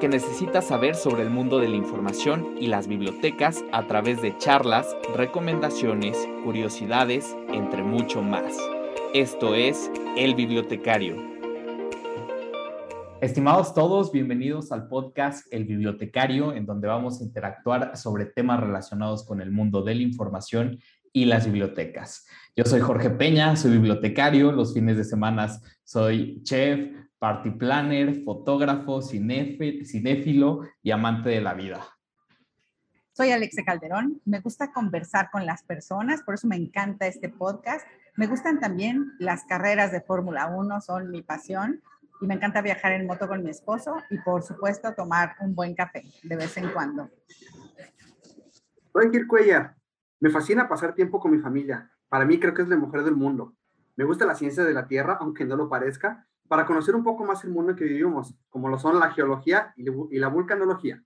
Que necesitas saber sobre el mundo de la información y las bibliotecas a través de charlas, recomendaciones, curiosidades, entre mucho más. Esto es El Bibliotecario. Estimados todos, bienvenidos al podcast El Bibliotecario, en donde vamos a interactuar sobre temas relacionados con el mundo de la información y las bibliotecas. Yo soy Jorge Peña, soy bibliotecario, los fines de semana soy chef, party planner, fotógrafo, cinéfilo y amante de la vida. Soy Alexe Calderón, me gusta conversar con las personas, por eso me encanta este podcast. Me gustan también las carreras de Fórmula 1, son mi pasión y me encanta viajar en moto con mi esposo y por supuesto tomar un buen café de vez en cuando. Soy Kirk me fascina pasar tiempo con mi familia. Para mí creo que es la mujer del mundo. Me gusta la ciencia de la Tierra, aunque no lo parezca, para conocer un poco más el mundo en que vivimos, como lo son la geología y la vulcanología.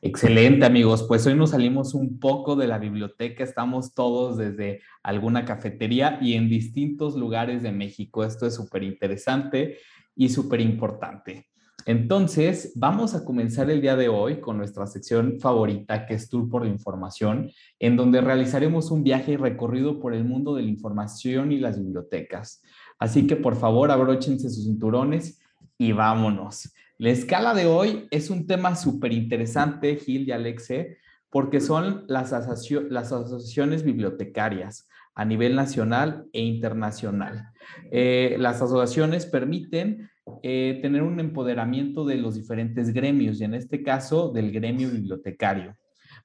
Excelente amigos, pues hoy nos salimos un poco de la biblioteca, estamos todos desde alguna cafetería y en distintos lugares de México. Esto es súper interesante y súper importante. Entonces, vamos a comenzar el día de hoy con nuestra sección favorita, que es Tour por la Información, en donde realizaremos un viaje y recorrido por el mundo de la información y las bibliotecas. Así que por favor abróchense sus cinturones y vámonos. La escala de hoy es un tema súper interesante, Gil y Alexe, porque son las, asociaciones bibliotecarias a nivel nacional e internacional. Eh, las asociaciones permiten eh, tener un empoderamiento de los diferentes gremios y en este caso del gremio bibliotecario.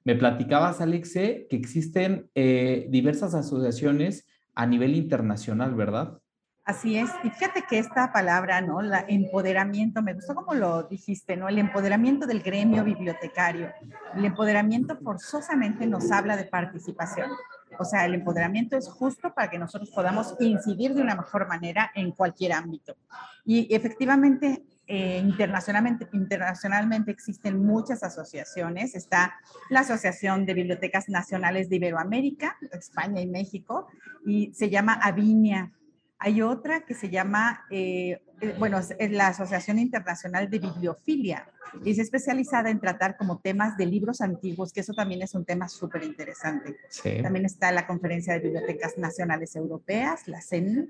Me platicabas, Alexe, que existen eh, diversas asociaciones a nivel internacional, ¿verdad? Así es, y fíjate que esta palabra, ¿no? La empoderamiento, me gustó como lo dijiste, ¿no? El empoderamiento del gremio bibliotecario. El empoderamiento forzosamente nos habla de participación. O sea, el empoderamiento es justo para que nosotros podamos incidir de una mejor manera en cualquier ámbito. Y efectivamente, eh, internacionalmente, internacionalmente existen muchas asociaciones. Está la Asociación de Bibliotecas Nacionales de Iberoamérica, España y México, y se llama Avinia hay otra que se llama, eh, eh, bueno, es la Asociación Internacional de Bibliofilia. Y es especializada en tratar como temas de libros antiguos, que eso también es un tema súper interesante. También está la Conferencia de Bibliotecas Nacionales Europeas, la CEN,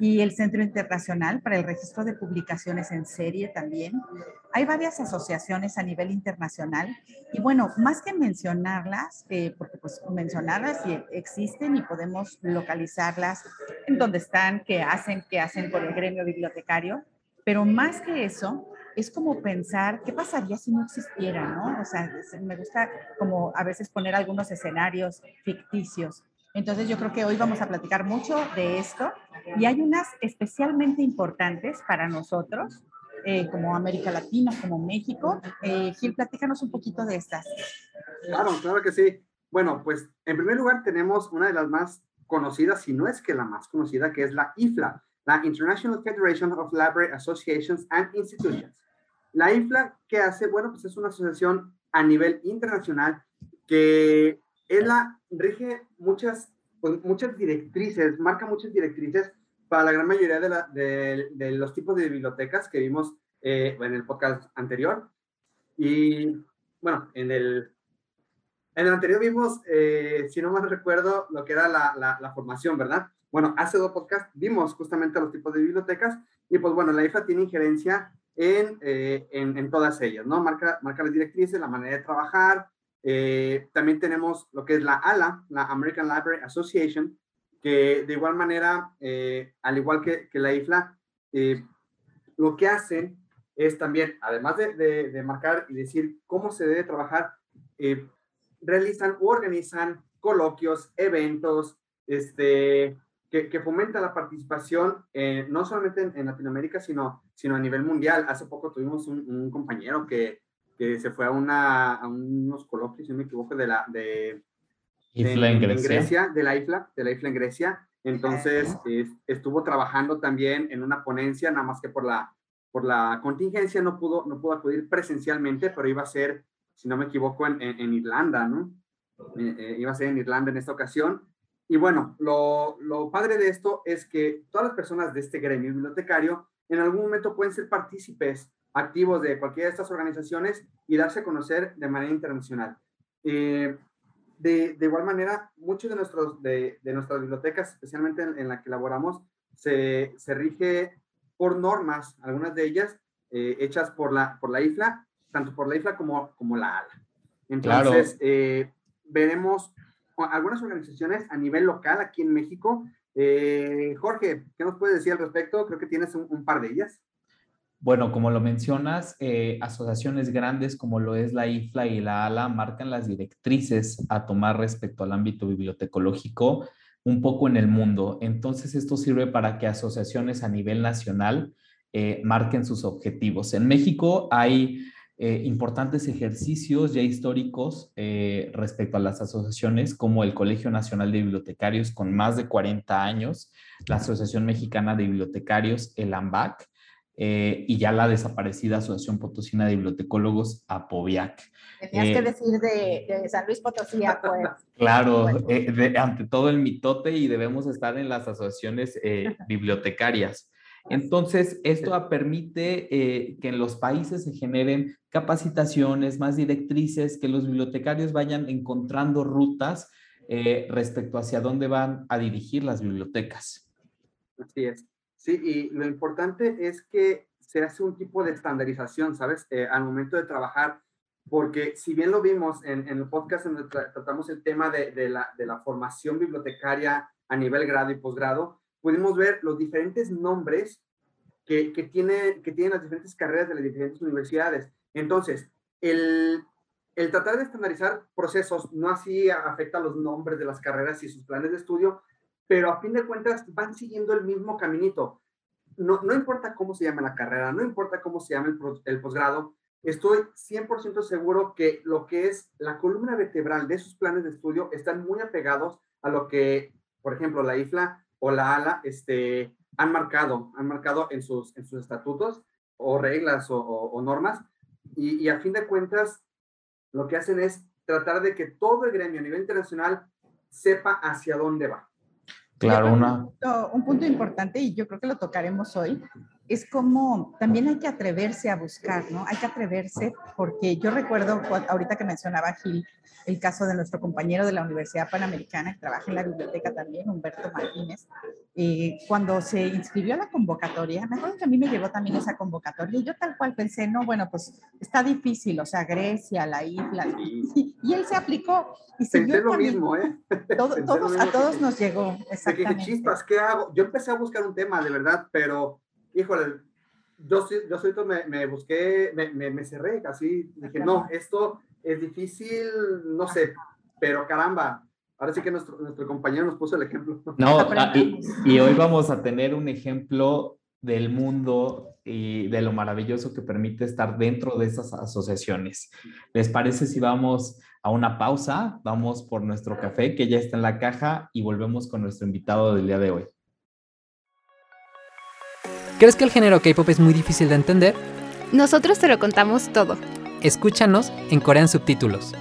y el Centro Internacional para el Registro de Publicaciones en Serie también. Hay varias asociaciones a nivel internacional y bueno, más que mencionarlas, eh, porque pues mencionarlas y existen y podemos localizarlas en dónde están, qué hacen, qué hacen por el gremio bibliotecario, pero más que eso, es como pensar qué pasaría si no existiera, ¿no? O sea, me gusta como a veces poner algunos escenarios ficticios. Entonces yo creo que hoy vamos a platicar mucho de esto y hay unas especialmente importantes para nosotros, eh, como América Latina, como México. Eh, Gil, platícanos un poquito de estas. Claro, claro que sí. Bueno, pues en primer lugar tenemos una de las más conocidas, si no es que la más conocida, que es la IFLA, la International Federation of Library Associations and Institutions. La IFLA, ¿qué hace? Bueno, pues es una asociación a nivel internacional que es la, rige muchas, pues, muchas directrices, marca muchas directrices para la gran mayoría de, los tipos de bibliotecas que vimos eh, en el podcast anterior. Y bueno, en el, en el anterior vimos, eh, si no mal recuerdo, lo que era la, la, formación, ¿verdad? Bueno, hace dos podcasts vimos justamente los tipos de bibliotecas y pues bueno, la IFA tiene injerencia en, eh, en, en, todas ellas, ¿no? Marca, marca las directrices, la manera de trabajar, también tenemos lo que es la ALA, la American Library Association, que de igual manera, eh, al igual que, que la IFLA, eh, lo que hacen es también, además de, de, marcar y decir cómo se debe trabajar, realizan u organizan coloquios, eventos, este, que, fomenta la participación eh, no solamente en, Latinoamérica, sino, sino a nivel mundial. Hace poco tuvimos un, compañero que, que, se fue a, una, a unos coloquios, si no me equivoco, de la de, en Grecia. de la IFLA, de la IFLA en Grecia. Entonces, estuvo trabajando también en una ponencia, nada más que por la, por la contingencia no pudo, no pudo acudir presencialmente, pero iba a ser, si no me equivoco, en, en, Irlanda, ¿no? Eh, eh, iba a ser en Irlanda en esta ocasión. Y bueno, lo, lo, padre de esto es que todas las personas de este gremio bibliotecario en algún momento pueden ser partícipes activos de cualquiera de estas organizaciones y darse a conocer de manera internacional. Eh, de, de, igual manera, muchos de, nuestros, de, de nuestras bibliotecas, especialmente en, la que elaboramos, se, se, rige por normas, algunas de ellas eh, hechas por la, por la IFLA, tanto por la IFLA como, como la ALA. Entonces, eh, veremos algunas organizaciones a nivel local aquí en México. Eh, Jorge, ¿qué nos puedes decir al respecto? Creo que tienes un, par de ellas. Bueno, como lo mencionas, eh, asociaciones grandes como lo es la IFLA y la ALA marcan las directrices a tomar respecto al ámbito bibliotecológico un poco en el mundo. Entonces, esto sirve para que asociaciones a nivel nacional eh, marquen sus objetivos. En México hay eh, importantes ejercicios ya históricos respecto a las asociaciones, como el Colegio Nacional de Bibliotecarios con más de 40 años, la Asociación Mexicana de Bibliotecarios, el AMBAC, eh, y ya la desaparecida Asociación Potosina de Bibliotecólogos, APOVIAC. Tenías que decir de, San Luis Potosí, pues. Claro, ante todo el mitote y debemos estar en las asociaciones bibliotecarias. Entonces, esto permite eh, que en los países se generen capacitaciones, más directrices, que los bibliotecarios vayan encontrando rutas eh, respecto hacia dónde van a dirigir las bibliotecas. Así es. Sí, y lo importante es que se hace un tipo de estandarización, ¿sabes? Eh, al momento de trabajar, porque si bien lo vimos en, el podcast donde tratamos el tema de, la, formación bibliotecaria a nivel grado y posgrado, pudimos ver los diferentes nombres que, que, tiene, que tienen las diferentes carreras de las diferentes universidades. Entonces, el, el tratar de estandarizar procesos no así afecta los nombres de las carreras y sus planes de estudio, pero a fin de cuentas van siguiendo el mismo caminito. No, no importa cómo se llame la carrera, no importa cómo se llame el, el posgrado, estoy 100% seguro que lo que es la columna vertebral de sus planes de estudio están muy apegados a lo que, por ejemplo, la IFLA o la ALA este, han marcado, han marcado en sus, en sus estatutos o reglas o, normas. Y, a fin de cuentas, lo que hacen es tratar de que todo el gremio a nivel internacional sepa hacia dónde va. Claro, una... Un punto, importante, y yo creo que lo tocaremos hoy, es como también hay que atreverse a buscar, ¿no? Hay que atreverse porque yo recuerdo, ahorita que mencionaba Gil, el caso de nuestro compañero de la Universidad Panamericana, que trabaja en la biblioteca también, Humberto Martínez, eh, cuando se inscribió a la convocatoria, me acuerdo que a mí me llegó también esa convocatoria y yo tal cual pensé, no, bueno, pues está difícil, o sea, Grecia, la isla, y, él se aplicó y siguió lo mismo, ¿eh? todos, a todos nos llegó, exactamente. Dije, chispas, ¿qué hago? Yo empecé a buscar un tema, de verdad, pero, híjole, yo, yo solito me, me busqué, me, me, me cerré, así, dije, no, esto es difícil, no sé, pero caramba, ahora sí que nuestro, nuestro compañero nos puso el ejemplo. No, ah, y, hoy vamos a tener un ejemplo del mundo y de lo maravilloso que permite estar dentro de esas asociaciones. ¿Les parece si vamos a una pausa? Vamos por nuestro café que ya está en la caja y volvemos con nuestro invitado del día de hoy. ¿Crees que el género K-pop es muy difícil de entender? Nosotros te lo contamos todo. Escúchanos en Corean Subtítulos.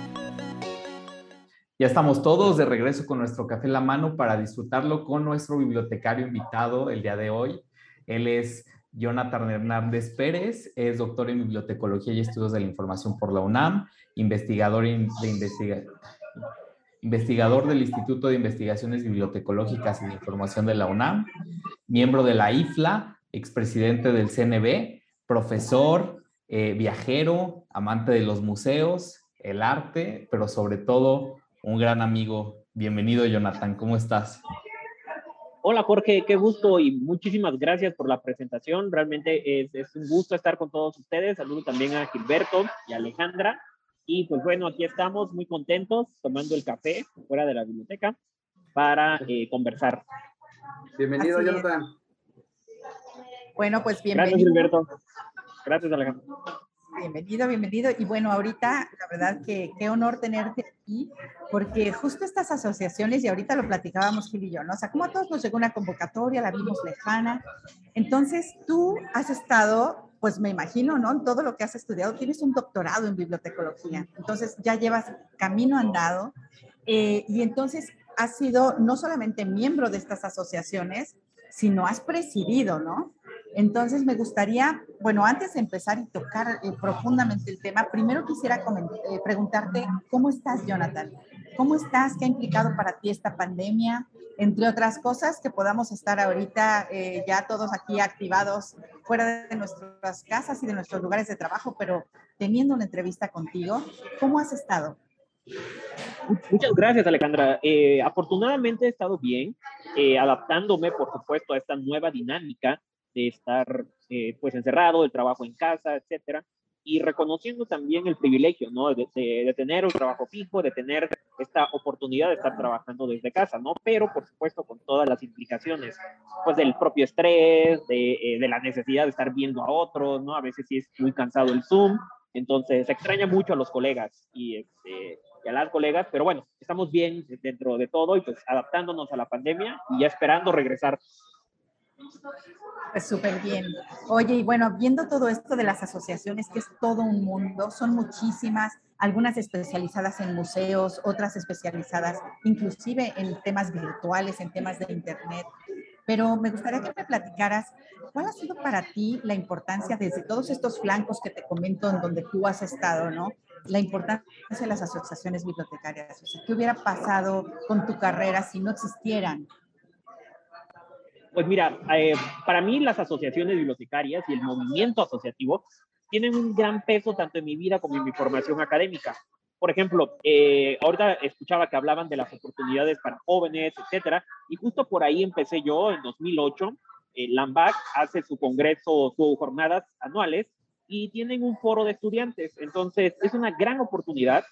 Ya estamos todos de regreso con nuestro café en la mano para disfrutarlo con nuestro bibliotecario invitado el día de hoy. Él es Jonathan Hernández Pérez, es doctor en bibliotecología y estudios de la información por la UNAM, investigador, de investigador del Instituto de Investigaciones Bibliotecológicas y de Información de la UNAM, miembro de la IFLA, expresidente del CNB, profesor, eh, viajero, amante de los museos, el arte, pero sobre todo un gran amigo. Bienvenido, Jonathan, ¿cómo estás? Hola Jorge, qué gusto y muchísimas gracias por la presentación. Realmente es, es, un gusto estar con todos ustedes. Saludo también a Gilberto y Alejandra. Y pues bueno, aquí estamos muy contentos tomando el café fuera de la biblioteca para eh, conversar. Bienvenido. Jonathan. Bueno, pues Gracias, bienvenido. Gilberto. Gracias, Alejandro. Bienvenido, bienvenido. Y bueno, ahorita, la verdad que qué honor tenerte aquí, porque justo estas asociaciones, y ahorita lo platicábamos Gil y yo, ¿no? O sea, como a todos nos llegó una convocatoria, la vimos lejana. Entonces, tú has estado, pues me imagino, ¿no? En todo lo que has estudiado, tienes un doctorado en bibliotecología. Entonces, ya llevas camino andado. eh, y entonces, has sido no solamente miembro de estas asociaciones, sino has presidido, ¿no? Entonces, me gustaría, bueno, antes de empezar y tocar eh, profundamente el tema, primero quisiera eh, preguntarte, ¿cómo estás, Jonathan? ¿Cómo estás? ¿Qué ha implicado para ti esta pandemia? Entre otras cosas, que podamos estar ahorita eh, ya todos aquí activados fuera de nuestras casas y de nuestros lugares de trabajo, pero teniendo una entrevista contigo, ¿cómo has estado? Muchas gracias, Alejandra. Afortunadamente he estado bien, adaptándome, por supuesto, a esta nueva dinámica de estar eh, pues encerrado, el trabajo en casa, etcétera, y reconociendo también el privilegio, ¿no? De, de- de tener un trabajo fijo, de tener esta oportunidad de estar trabajando desde casa, ¿no? Pero, por supuesto, con todas las implicaciones, pues del propio estrés, de, eh, de la necesidad de estar viendo a otros, ¿no? A veces sí es muy cansado el Zoom, entonces se extraña mucho a los colegas y, este, y a las colegas, pero bueno, estamos bien dentro de todo y pues adaptándonos a la pandemia y ya esperando regresar. Pues súper bien. Oye, y bueno, viendo todo esto de las asociaciones, que es todo un mundo, son muchísimas, algunas especializadas en museos, otras especializadas inclusive en temas virtuales, en temas de Internet. Pero me gustaría que me platicaras, ¿cuál ha sido para ti la importancia desde todos estos flancos que te comento en donde tú has estado, ¿no? La importancia de las asociaciones bibliotecarias. O sea, ¿qué hubiera pasado con tu carrera si no existieran? Pues mira, eh, para mí las asociaciones bibliotecarias y el movimiento asociativo tienen un gran peso tanto en mi vida como en mi formación académica. Por ejemplo, eh, ahorita escuchaba que hablaban de las oportunidades para jóvenes, etcétera, y justo por ahí empecé yo en 2008. Eh, LAMBAC hace su congreso, sus jornadas anuales y tienen un foro de estudiantes. Entonces, es una gran oportunidad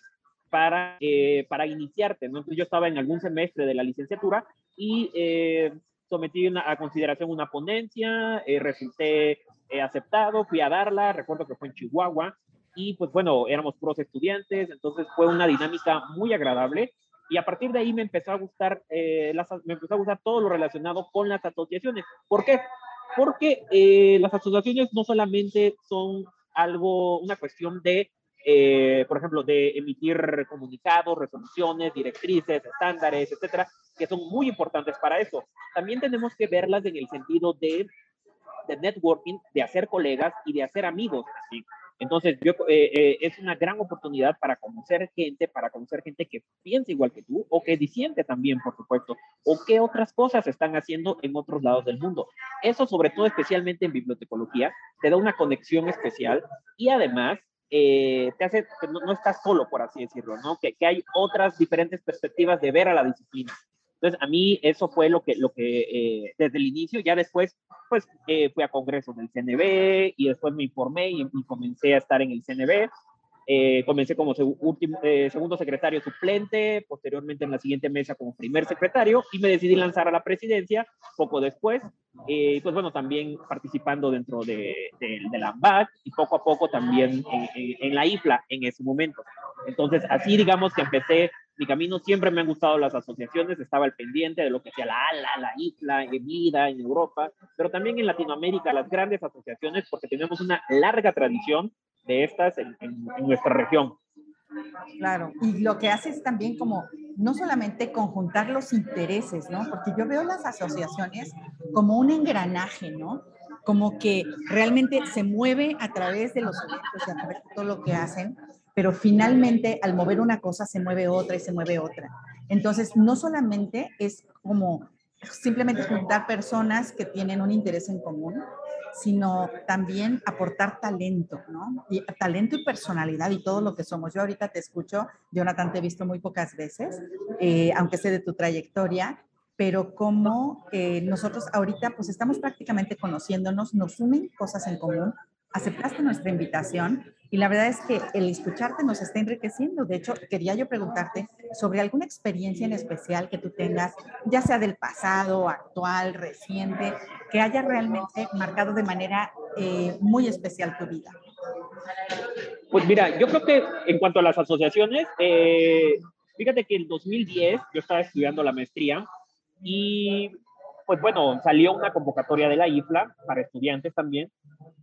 para, eh, para iniciarte. ¿no? Entonces, yo estaba en algún semestre de la licenciatura y eh, sometí una- a consideración una ponencia, eh, resulté eh, aceptado, fui a darla, recuerdo que fue en Chihuahua, y pues bueno, éramos puros estudiantes, entonces fue una dinámica muy agradable, y a partir de ahí me empezó a gustar, eh, las, me empezó a gustar todo lo relacionado con las asociaciones. ¿Por qué? Porque eh, las asociaciones no solamente son algo, una cuestión de, eh, por ejemplo, de emitir comunicados, resoluciones, directrices, estándares, etcétera, que son muy importantes para eso. También tenemos que verlas en el sentido de, de networking, de hacer colegas y de hacer amigos. ¿sí? Entonces, yo, eh, eh, es una gran oportunidad para conocer gente, para conocer gente que piensa igual que tú o que disiente también, por supuesto, o qué otras cosas están haciendo en otros lados del mundo. Eso, sobre todo, especialmente en bibliotecología, te da una conexión especial y además eh, te hace que no, no estás solo, por así decirlo, ¿no? Que, que hay otras diferentes perspectivas de ver a la disciplina. Entonces, a mí eso fue lo que, lo que eh, desde el inicio, ya después, pues eh, fui a congresos del CNB y después me informé y, y comencé a estar en el CNB. Eh, comencé como seg último, eh, segundo secretario suplente, posteriormente en la siguiente mesa como primer secretario y me decidí lanzar a la presidencia poco después. Eh, pues bueno, también participando dentro de, de, de la AMBAC y poco a poco también en, en, en la IFLA en ese momento. Entonces, así digamos que empecé mi camino siempre me han gustado las asociaciones, estaba al pendiente de lo que sea la ALA, la IFLA, en vida, en Europa, pero también en Latinoamérica, las grandes asociaciones, porque tenemos una larga tradición de estas en, nuestra región. Claro, y lo que hace es también como no solamente conjuntar los intereses, ¿no? Porque yo veo las asociaciones como un engranaje, ¿no? Como que realmente se mueve a través de los eventos y a través de todo lo que hacen, pero finalmente al mover una cosa se mueve otra y se mueve otra. Entonces, no solamente es como simplemente juntar personas que tienen un interés en común, sino también aportar talento, ¿no? Y talento y personalidad y todo lo que somos. Yo ahorita te escucho, Jonathan, te he visto muy pocas veces, eh, aunque sé de tu trayectoria, pero como eh, nosotros ahorita pues estamos prácticamente conociéndonos, nos unen cosas en común, aceptaste nuestra invitación y la verdad es que el escucharte nos está enriqueciendo. De hecho, quería yo preguntarte sobre alguna experiencia en especial que tú tengas, ya sea del pasado, actual, reciente, que haya realmente marcado de manera eh, muy especial tu vida. Pues mira, yo creo que en cuanto a las asociaciones, eh, fíjate que en 2010 yo estaba estudiando la maestría y pues bueno, salió una convocatoria de la IFLA para estudiantes también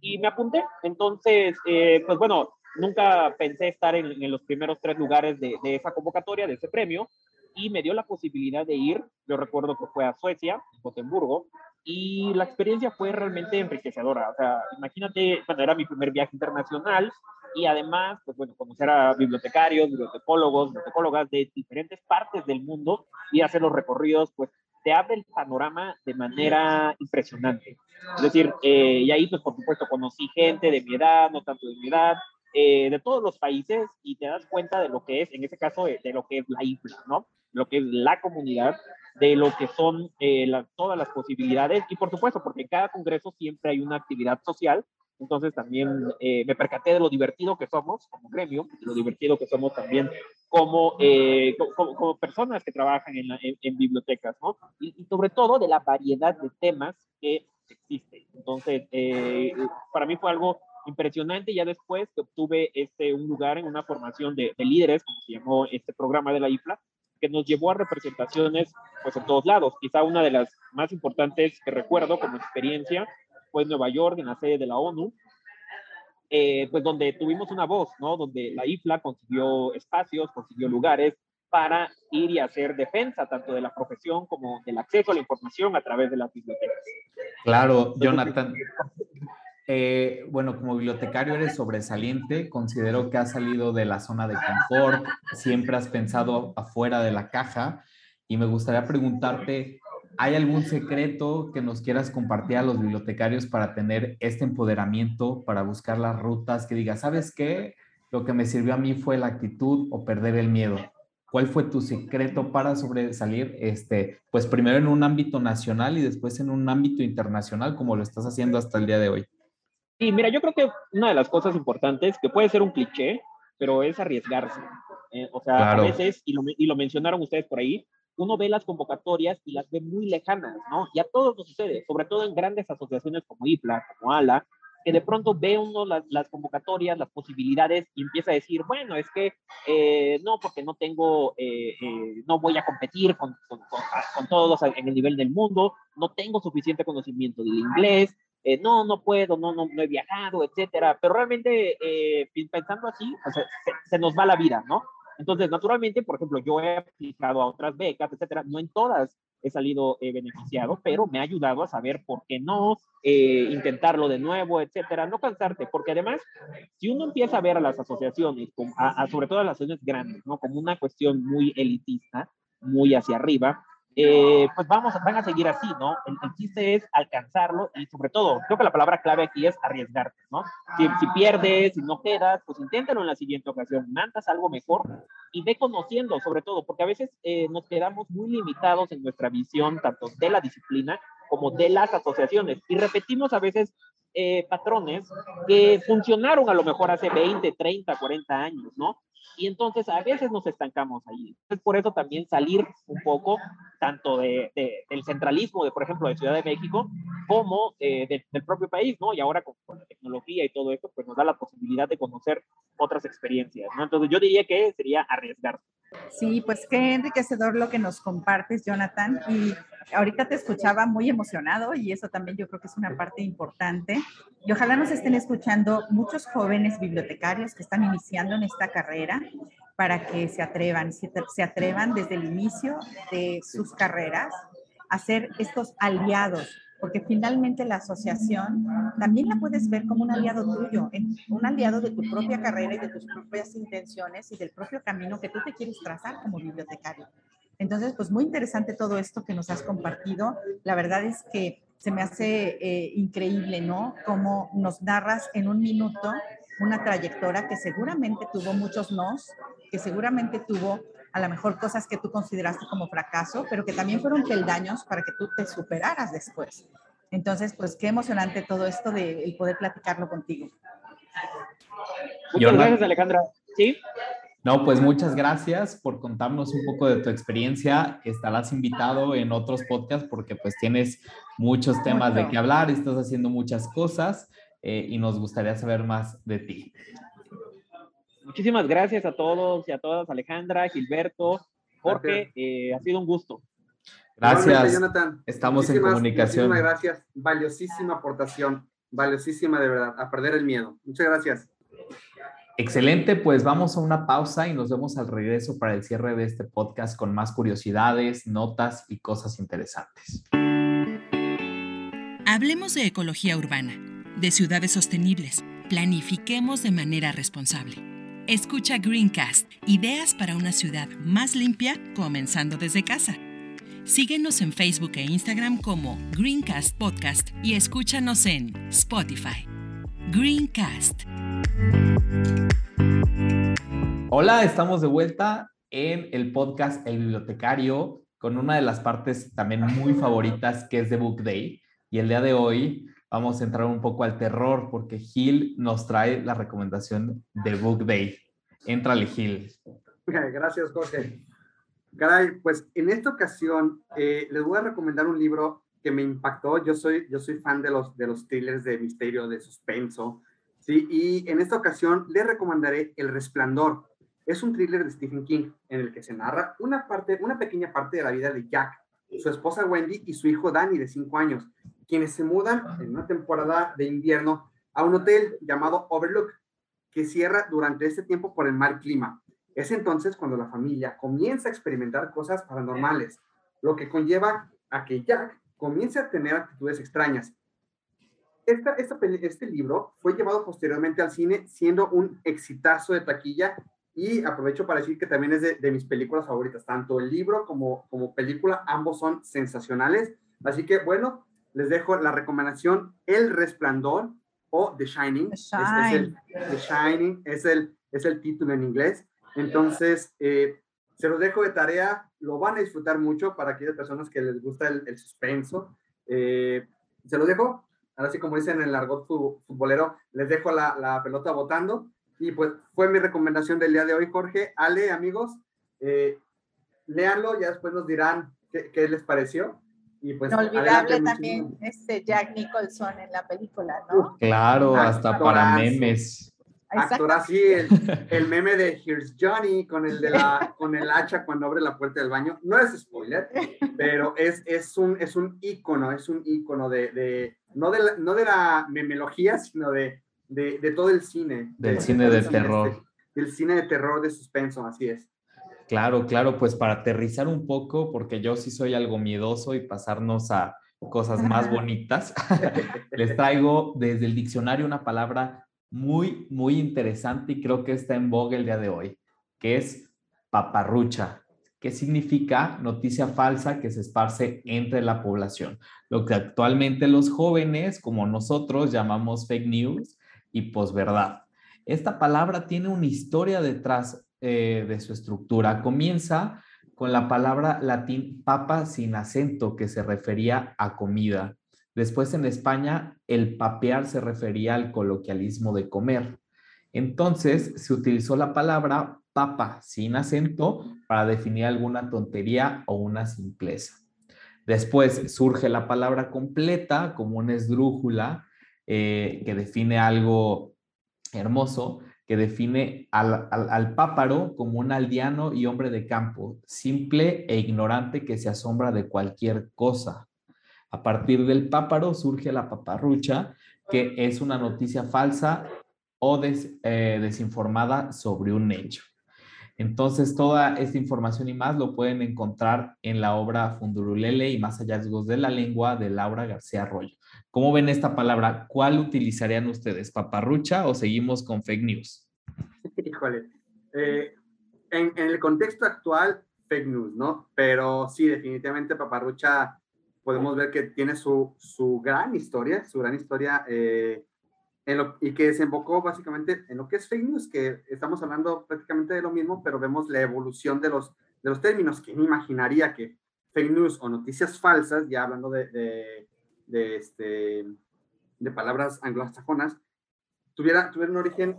y me apunté. Entonces, eh, pues bueno, nunca pensé estar en, en los primeros tres lugares de, de, esa convocatoria, de ese premio, y me dio la posibilidad de ir. Yo recuerdo que fue a Suecia, Gotemburgo, y la experiencia fue realmente enriquecedora. O sea, imagínate, bueno, era mi primer viaje internacional y además, pues bueno, conocer a bibliotecarios, bibliotecólogos, bibliotecólogas de diferentes partes del mundo y hacer los recorridos, pues te abre el panorama de manera impresionante. Es decir, eh, y ahí, pues por supuesto, conocí gente de mi edad, no tanto de mi edad, eh, de todos los países y te das cuenta de lo que es, en ese caso, de, de lo que es la isla, ¿no? Lo que es la comunidad, de lo que son eh, todas las posibilidades y por supuesto, porque en cada congreso siempre hay una actividad social, entonces también eh, me percaté de lo divertido que somos como gremio, lo divertido que somos también como, eh, como, personas que trabajan en, bibliotecas, ¿no? Y, sobre todo de la variedad de temas que existen. Entonces, para mí fue algo impresionante ya después que obtuve este, un lugar en una formación de, de líderes, como se llamó este programa de la IFLA, que nos llevó a representaciones pues en todos lados. Quizá una de las más importantes que recuerdo como experiencia fue en Nueva York, en la sede de la ONU, eh, pues donde tuvimos una voz, ¿no? Donde la IFLA consiguió espacios, consiguió lugares para ir y hacer defensa tanto de la profesión como del acceso a la información a través de las bibliotecas. Claro, Jonathan. Eh, bueno, como bibliotecario eres sobresaliente, considero que has salido de la zona de confort, siempre has pensado afuera de la caja y me gustaría preguntarte, ¿hay algún secreto que nos quieras compartir a los bibliotecarios para tener este empoderamiento, para buscar las rutas que diga, ¿sabes qué? Lo que me sirvió a mí fue la actitud o perder el miedo. ¿Cuál fue tu secreto para sobresalir, este, pues primero en un ámbito nacional y después en un ámbito internacional, como lo estás haciendo hasta el día de hoy? Sí, mira, yo creo que una de las cosas importantes, que puede ser un cliché, pero es arriesgarse. Eh, o sea, claro. a veces, y lo, y lo, mencionaron ustedes por ahí, uno ve las convocatorias y las ve muy lejanas, ¿no? Y a todos nos sucede, sobre todo en grandes asociaciones como IPLA, como ALA, que de pronto ve uno las, las convocatorias, las posibilidades y empieza a decir, bueno, es que eh, no, porque no tengo, eh, eh, no voy a competir con, con, con, con todos en el nivel del mundo, no tengo suficiente conocimiento del inglés, eh, no, no puedo, no, no, no he viajado, etcétera. Pero realmente, eh, pensando así, se, se, nos va la vida, ¿no? Entonces, naturalmente, por ejemplo, yo he aplicado a otras becas, etcétera. No en todas he salido eh, beneficiado, pero me ha ayudado a saber por qué no, eh, intentarlo de nuevo, etcétera. No cansarte, porque además, si uno empieza a ver a las asociaciones, a, a, sobre todo a las asociaciones grandes, ¿no? Como una cuestión muy elitista, muy hacia arriba, eh, pues vamos, van a seguir así, ¿no? El, el, chiste es alcanzarlo y sobre todo, creo que la palabra clave aquí es arriesgarte, ¿no? Si, si pierdes, si no quedas, pues inténtalo en la siguiente ocasión, mandas algo mejor y ve conociendo, sobre todo, porque a veces eh, nos quedamos muy limitados en nuestra visión, tanto de la disciplina como de las asociaciones, y repetimos a veces eh, patrones que funcionaron a lo mejor hace 20, 30, 40 años, ¿no? Y entonces a veces nos estancamos ahí. Entonces, por eso también salir un poco tanto de, de, del centralismo, de por ejemplo, de Ciudad de México, como eh, de, del propio país, ¿no? Y ahora con, con, la tecnología y todo esto, pues nos da la posibilidad de conocer otras experiencias, ¿no? Entonces yo diría que sería arriesgarse. Sí, pues qué enriquecedor lo que nos compartes, Jonathan. Y ahorita te escuchaba muy emocionado y eso también yo creo que es una parte importante. Y ojalá nos estén escuchando muchos jóvenes bibliotecarios que están iniciando en esta carrera para que se atrevan, se, se atrevan desde el inicio de sus carreras a ser estos aliados porque finalmente la asociación también la puedes ver como un aliado tuyo, un aliado de tu propia carrera y de tus propias intenciones y del propio camino que tú te quieres trazar como bibliotecario. Entonces, pues muy interesante todo esto que nos has compartido. La verdad es que se me hace eh, increíble, ¿no? Cómo nos narras en un minuto una trayectoria que seguramente tuvo muchos nos, que seguramente tuvo a lo mejor cosas que tú consideraste como fracaso, pero que también fueron peldaños para que tú te superaras después. Entonces, pues qué emocionante todo esto de el poder platicarlo contigo. Muchas gracias, Alejandra. ¿Sí? No, pues muchas gracias por contarnos un poco de tu experiencia. Estarás invitado en otros podcasts porque pues tienes muchos temas de qué hablar, estás haciendo muchas cosas eh, y nos gustaría saber más de ti. Muchísimas gracias a todos y a todas, Alejandra, Gilberto, Jorge, eh, ha sido un gusto. Gracias, Jonathan. Estamos en comunicación. Muchísimas gracias, valiosísima aportación, valiosísima de verdad, a perder el miedo. Muchas gracias. Excelente, pues vamos a una pausa y nos vemos al regreso para el cierre de este podcast con más curiosidades, notas y cosas interesantes. Hablemos de ecología urbana, de ciudades sostenibles. Planifiquemos de manera responsable. Escucha Greencast, ideas para una ciudad más limpia, comenzando desde casa. Síguenos en Facebook e Instagram como Greencast Podcast y escúchanos en Spotify. Greencast. Hola, estamos de vuelta en el podcast El Bibliotecario con una de las partes también muy favoritas que es de Book Day. Y el día de hoy vamos a entrar un poco al terror porque Gil nos trae la recomendación de Book Day. Éntrale, Gil. Gracias, Jorge. Caray, pues en esta ocasión eh, les voy a recomendar un libro que me impactó. Yo soy, yo soy fan de los, de los thrillers de misterio, de suspenso, ¿sí? Y en esta ocasión les recomendaré El Resplandor. Es un thriller de Stephen King en el que se narra una parte, una pequeña parte de la vida de Jack, su esposa Wendy y su hijo Danny de 5 años, quienes se mudan en una temporada de invierno a un hotel llamado Overlook, que cierra durante este tiempo por el mal clima. Es entonces cuando la familia comienza a experimentar cosas paranormales, lo que conlleva a que Jack comience a tener actitudes extrañas esta, este libro fue llevado posteriormente al cine siendo un exitazo de taquilla y aprovecho para decir que también es de, mis películas favoritas, tanto el libro como, como película, ambos son sensacionales. Así que bueno, les dejo la recomendación El Resplandor o The Shining. The, Es, el, The Shining es el, es el título en inglés. Entonces, eh, se los dejo de tarea, lo van a disfrutar mucho para aquellas personas que les gusta el, suspenso. Eh, se los dejo, ahora sí como dicen en el argot futbolero, les dejo la, la, pelota votando. Y pues fue mi recomendación del día de hoy, Jorge. Ale, amigos, eh, léanlo, ya después nos dirán qué, qué les pareció. Y pues, olvidable también este Jack Nicholson en la película, ¿no? Claro, hasta para memes. Actor así, el, el, meme de Here's Johnny con el, de la, con el hacha cuando abre la puerta del baño. No es spoiler, pero es, es, un, es un ícono, es un ícono de, de no, de la, no de la memelogía, sino de, de, de todo el cine. Del cine de terror. Este, del cine de terror, de suspenso, así es. Claro, claro, pues para aterrizar un poco, porque yo sí soy algo miedoso y pasarnos a cosas más bonitas, les traigo desde el diccionario una palabra muy, muy interesante y creo que está en vogue el día de hoy, que es paparrucha, que significa noticia falsa que se esparce entre la población, lo que actualmente los jóvenes como nosotros llamamos fake news y posverdad. Esta palabra tiene una historia detrás eh, de su estructura. Comienza con la palabra latín papa sin acento, que se refería a comida. Después en España, el papear se refería al coloquialismo de comer. Entonces se utilizó la palabra papa sin acento para definir alguna tontería o una simpleza. Después surge la palabra completa como una esdrújula eh, que define algo hermoso, que define al, al, páparo como un aldeano y hombre de campo, simple e ignorante que se asombra de cualquier cosa. A partir del páparo surge la paparrucha, que es una noticia falsa o eh, desinformada sobre un hecho. Entonces, toda esta información y más lo pueden encontrar en la obra Fundurulele y más hallazgos de la lengua de Laura García Arroyo. ¿Cómo ven esta palabra? ¿Cuál utilizarían ustedes? ¿Paparrucha o seguimos con fake news? Híjole. Eh, en, el contexto actual, fake news, ¿no? Pero sí, definitivamente paparrucha podemos ver que tiene su, su gran historia, su gran historia, eh, en lo, y que desembocó básicamente en lo que es fake news, que estamos hablando prácticamente de lo mismo, pero vemos la evolución de los, de los términos. ¿Quién imaginaría que fake news o noticias falsas, ya hablando de, de, de, este, de palabras anglosajonas, tuviera, tuviera un origen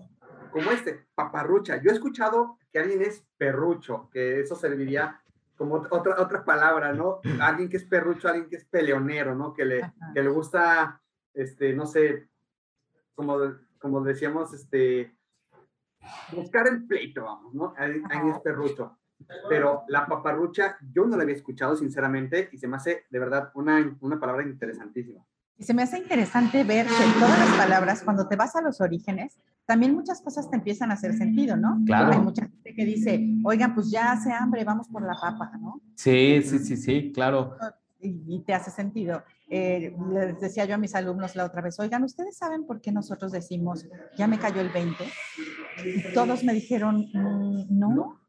como este, paparrucha. Yo he escuchado que alguien es perrucho, que eso serviría como otra, otra palabra, ¿no? Alguien que es perrucho, alguien que es peleonero, ¿no? Que le, que le gusta, este, no sé, como, como decíamos, este, buscar el pleito, vamos, ¿no? Alguien, es perrucho. Pero la paparrucha, yo no la había escuchado, sinceramente, y se me hace, de verdad, una, una palabra interesantísima. Y se me hace interesante ver que todas las palabras, cuando te vas a los orígenes, también muchas cosas te empiezan a hacer sentido, ¿no? Claro. Hay mucha gente que dice, oigan, pues ya hace hambre, vamos por la papa, ¿no? Sí, sí, sí, sí, claro. Y, te hace sentido. Eh, les decía yo a mis alumnos la otra vez, oigan, ¿ustedes saben por qué nosotros decimos, ya me cayó el 20? Y todos me dijeron, mm, no,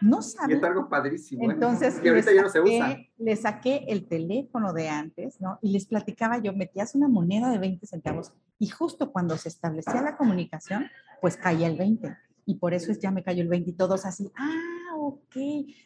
no saben. Y es algo padrísimo. ¿eh? Entonces, que ahorita ya no se usa. Le saqué el teléfono de antes, ¿no? Y les platicaba yo, metías una moneda de 20 centavos y justo cuando se establecía la comunicación, pues caía el 20. Y por eso es ya me cayó el 20 y todos así, ah, ok.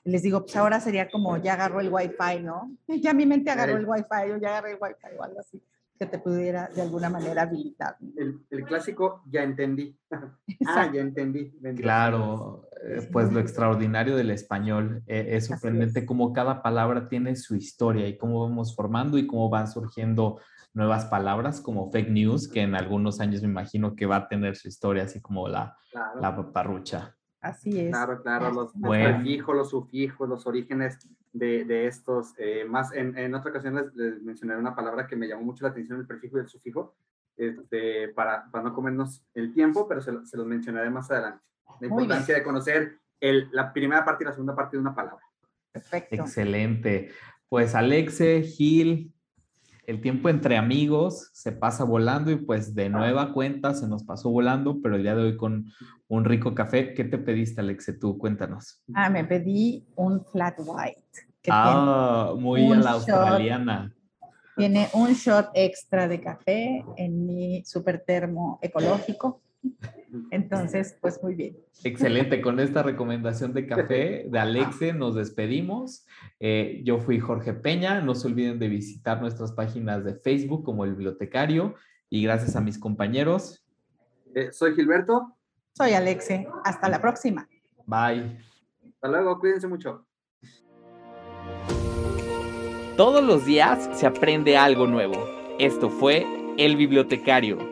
Les digo, pues ahora sería como ya agarró el wifi, ¿no? Ya mi mente agarró el wifi o ya agarré el wifi o algo así que te pudiera de alguna manera habilitar. El, el clásico, ya entendí. ah, ya entendí. Claro, eh, pues lo extraordinario del español eh, es sorprendente cómo cada palabra tiene su historia y cómo vamos formando y cómo van surgiendo nuevas palabras como fake news, que en algunos años me imagino que va a tener su historia, así como la, la parrucha. Así es. Claro, claro, los, prefijos, los sufijos, los orígenes de, de estos. Eh, más en, en, otra ocasión les, mencionaré una palabra que me llamó mucho la atención, el prefijo y el sufijo, este, para, para no comernos el tiempo, pero se, se los mencionaré más adelante. La importancia de conocer el, la primera parte y la segunda parte de una palabra. Perfecto. Excelente. Pues Alexe, Gil, el tiempo entre amigos se pasa volando y pues de nueva cuenta se nos pasó volando, pero el día de hoy con un rico café. ¿Qué te pediste, Alexe? Tú cuéntanos. Ah, me pedí un flat white. ah, muy a la australiana. Tiene un shot extra de café en mi super termo ecológico entonces, pues muy bien. Excelente, con esta recomendación de café de Alexe nos despedimos. Eh, yo fui Jorge Peña, no se olviden de visitar nuestras páginas de Facebook como el bibliotecario y gracias a mis compañeros. Eh, soy Gilberto. Soy Alexe, hasta la próxima. Bye. Hasta luego, cuídense mucho. Todos los días se aprende algo nuevo. Esto fue El Bibliotecario